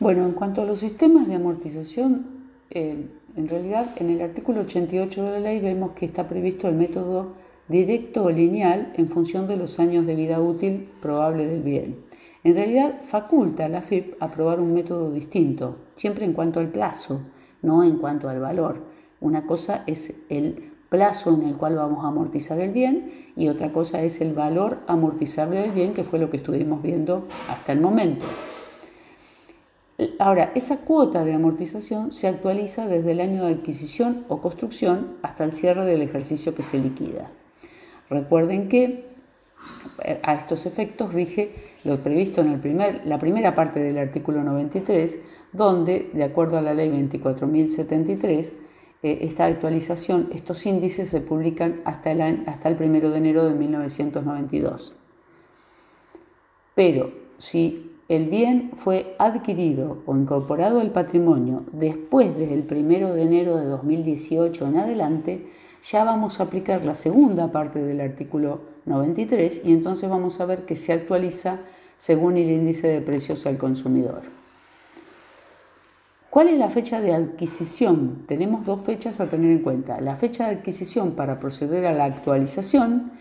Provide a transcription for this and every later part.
Bueno, en cuanto a los sistemas de amortización, eh, en realidad en el artículo 88 de la ley vemos que está previsto el método directo o lineal en función de los años de vida útil probable del bien. En realidad faculta a la FIP aprobar un método distinto, siempre en cuanto al plazo, no en cuanto al valor. Una cosa es el plazo en el cual vamos a amortizar el bien y otra cosa es el valor amortizable del bien, que fue lo que estuvimos viendo hasta el momento. Ahora, esa cuota de amortización se actualiza desde el año de adquisición o construcción hasta el cierre del ejercicio que se liquida. Recuerden que eh, a estos efectos rige lo previsto en el primer, la primera parte del artículo 93, donde, de acuerdo a la ley 24.073, eh, esta actualización, estos índices se publican hasta el, hasta el 1 de enero de 1992. Pero si el bien fue adquirido o incorporado al patrimonio después del 1 de enero de 2018 en adelante, ya vamos a aplicar la segunda parte del artículo 93 y entonces vamos a ver que se actualiza según el índice de precios al consumidor. ¿Cuál es la fecha de adquisición? Tenemos dos fechas a tener en cuenta. La fecha de adquisición para proceder a la actualización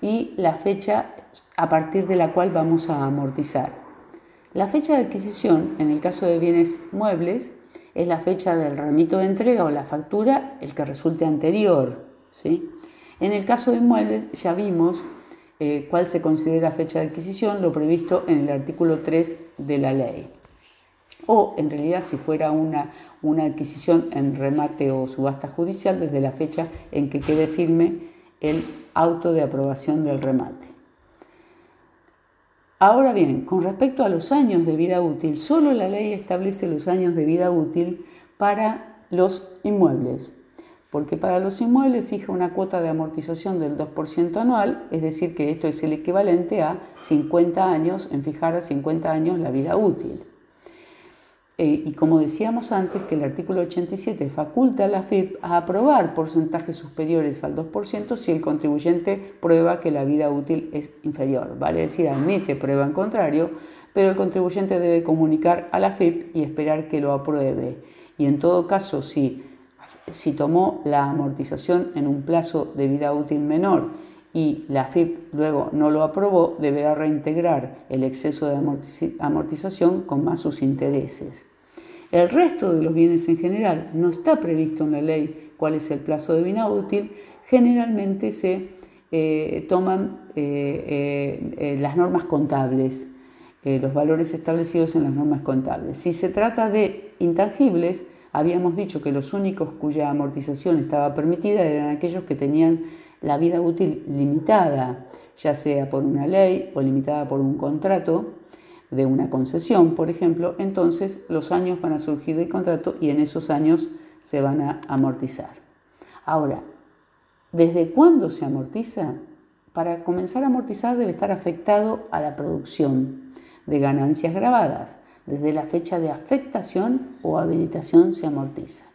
y la fecha a partir de la cual vamos a amortizar. La fecha de adquisición, en el caso de bienes muebles, es la fecha del remito de entrega o la factura, el que resulte anterior. ¿sí? En el caso de inmuebles ya vimos eh, cuál se considera fecha de adquisición, lo previsto en el artículo 3 de la ley. O en realidad si fuera una, una adquisición en remate o subasta judicial desde la fecha en que quede firme el auto de aprobación del remate. Ahora bien, con respecto a los años de vida útil, solo la ley establece los años de vida útil para los inmuebles, porque para los inmuebles fija una cuota de amortización del 2% anual, es decir, que esto es el equivalente a 50 años, en fijar a 50 años la vida útil. Eh, y como decíamos antes, que el artículo 87 faculta a la FIP a aprobar porcentajes superiores al 2% si el contribuyente prueba que la vida útil es inferior. Vale decir, admite prueba en contrario, pero el contribuyente debe comunicar a la FIP y esperar que lo apruebe. Y en todo caso, si, si tomó la amortización en un plazo de vida útil menor y la FIP luego no lo aprobó, deberá reintegrar el exceso de amortización con más sus intereses. El resto de los bienes en general no está previsto en la ley cuál es el plazo de vida útil, generalmente se eh, toman eh, eh, las normas contables, los valores establecidos en las normas contables. Si se trata de intangibles, habíamos dicho que los únicos cuya amortización estaba permitida eran aquellos que tenían la vida útil limitada, ya sea por una ley o limitada por un contrato de una concesión, por ejemplo, entonces los años van a surgir del contrato y en esos años se van a amortizar. Ahora, ¿desde cuándo se amortiza? Para comenzar a amortizar debe estar afectado a la producción de ganancias grabadas. Desde la fecha de afectación o habilitación se amortiza.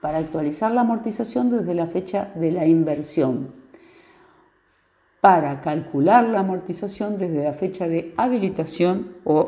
Para actualizar la amortización desde la fecha de la inversión para calcular la amortización desde la fecha de habilitación o